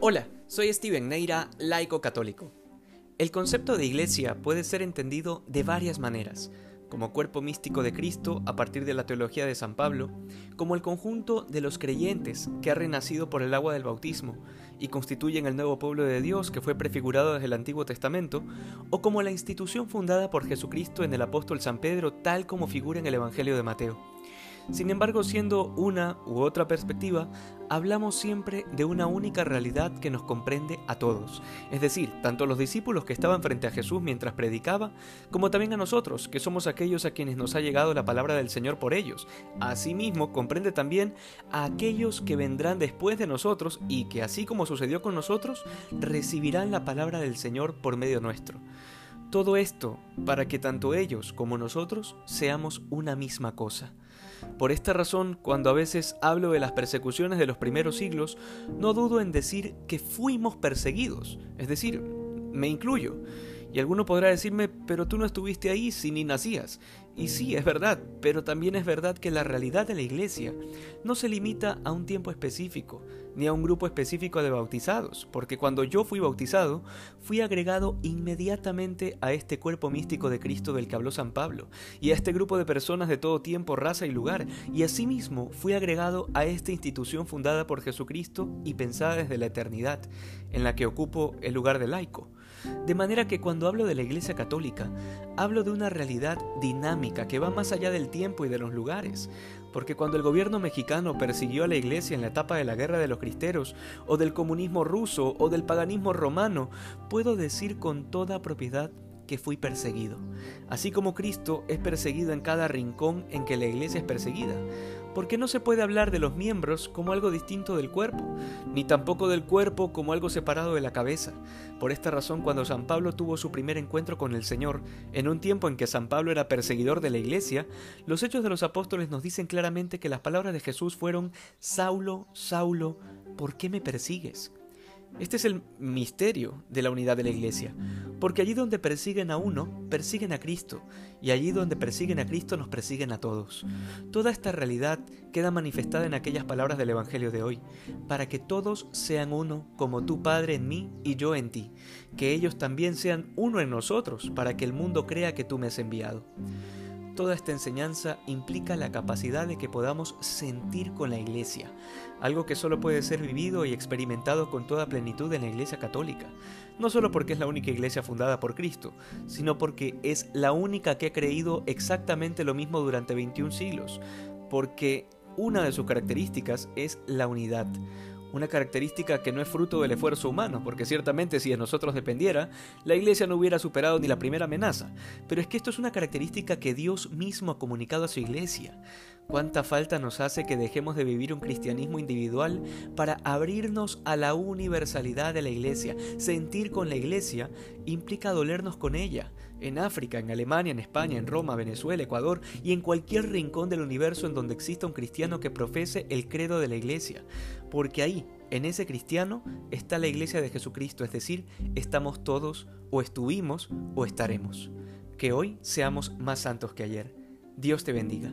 Hola, soy Steven Neira, laico católico. El concepto de iglesia puede ser entendido de varias maneras, como cuerpo místico de Cristo a partir de la teología de San Pablo, como el conjunto de los creyentes que ha renacido por el agua del bautismo y constituyen el nuevo pueblo de Dios que fue prefigurado desde el Antiguo Testamento, o como la institución fundada por Jesucristo en el apóstol San Pedro tal como figura en el Evangelio de Mateo. Sin embargo, siendo una u otra perspectiva, hablamos siempre de una única realidad que nos comprende a todos, es decir, tanto a los discípulos que estaban frente a Jesús mientras predicaba, como también a nosotros, que somos aquellos a quienes nos ha llegado la palabra del Señor por ellos. Asimismo, comprende también a aquellos que vendrán después de nosotros y que, así como sucedió con nosotros, recibirán la palabra del Señor por medio nuestro. Todo esto para que tanto ellos como nosotros seamos una misma cosa. Por esta razón, cuando a veces hablo de las persecuciones de los primeros siglos, no dudo en decir que fuimos perseguidos, es decir, me incluyo. Y alguno podrá decirme, pero tú no estuviste ahí si ni nacías. Y sí, es verdad, pero también es verdad que la realidad de la iglesia no se limita a un tiempo específico, ni a un grupo específico de bautizados, porque cuando yo fui bautizado, fui agregado inmediatamente a este cuerpo místico de Cristo del que habló San Pablo, y a este grupo de personas de todo tiempo, raza y lugar, y asimismo fui agregado a esta institución fundada por Jesucristo y pensada desde la eternidad, en la que ocupo el lugar de laico. De manera que cuando hablo de la Iglesia Católica, hablo de una realidad dinámica que va más allá del tiempo y de los lugares, porque cuando el gobierno mexicano persiguió a la Iglesia en la etapa de la Guerra de los Cristeros, o del comunismo ruso, o del paganismo romano, puedo decir con toda propiedad que fui perseguido, así como Cristo es perseguido en cada rincón en que la iglesia es perseguida, porque no se puede hablar de los miembros como algo distinto del cuerpo, ni tampoco del cuerpo como algo separado de la cabeza. Por esta razón, cuando San Pablo tuvo su primer encuentro con el Señor, en un tiempo en que San Pablo era perseguidor de la iglesia, los hechos de los apóstoles nos dicen claramente que las palabras de Jesús fueron, Saulo, Saulo, ¿por qué me persigues? Este es el misterio de la unidad de la Iglesia, porque allí donde persiguen a uno, persiguen a Cristo, y allí donde persiguen a Cristo nos persiguen a todos. Toda esta realidad queda manifestada en aquellas palabras del Evangelio de hoy, para que todos sean uno, como tú Padre en mí y yo en ti, que ellos también sean uno en nosotros, para que el mundo crea que tú me has enviado. Toda esta enseñanza implica la capacidad de que podamos sentir con la Iglesia, algo que solo puede ser vivido y experimentado con toda plenitud en la Iglesia Católica, no solo porque es la única iglesia fundada por Cristo, sino porque es la única que ha creído exactamente lo mismo durante 21 siglos, porque una de sus características es la unidad, una característica que no es fruto del esfuerzo humano, porque ciertamente si de nosotros dependiera, la Iglesia no hubiera superado ni la primera amenaza, pero es que esto es una característica que Dios mismo ha comunicado a su Iglesia. ¿Cuánta falta nos hace que dejemos de vivir un cristianismo individual para abrirnos a la universalidad de la Iglesia? Sentir con la Iglesia implica dolernos con ella. En África, en Alemania, en España, en Roma, Venezuela, Ecuador y en cualquier rincón del universo en donde exista un cristiano que profese el credo de la Iglesia. Porque ahí, en ese cristiano, está la Iglesia de Jesucristo, es decir, estamos todos o estuvimos o estaremos. Que hoy seamos más santos que ayer. Dios te bendiga.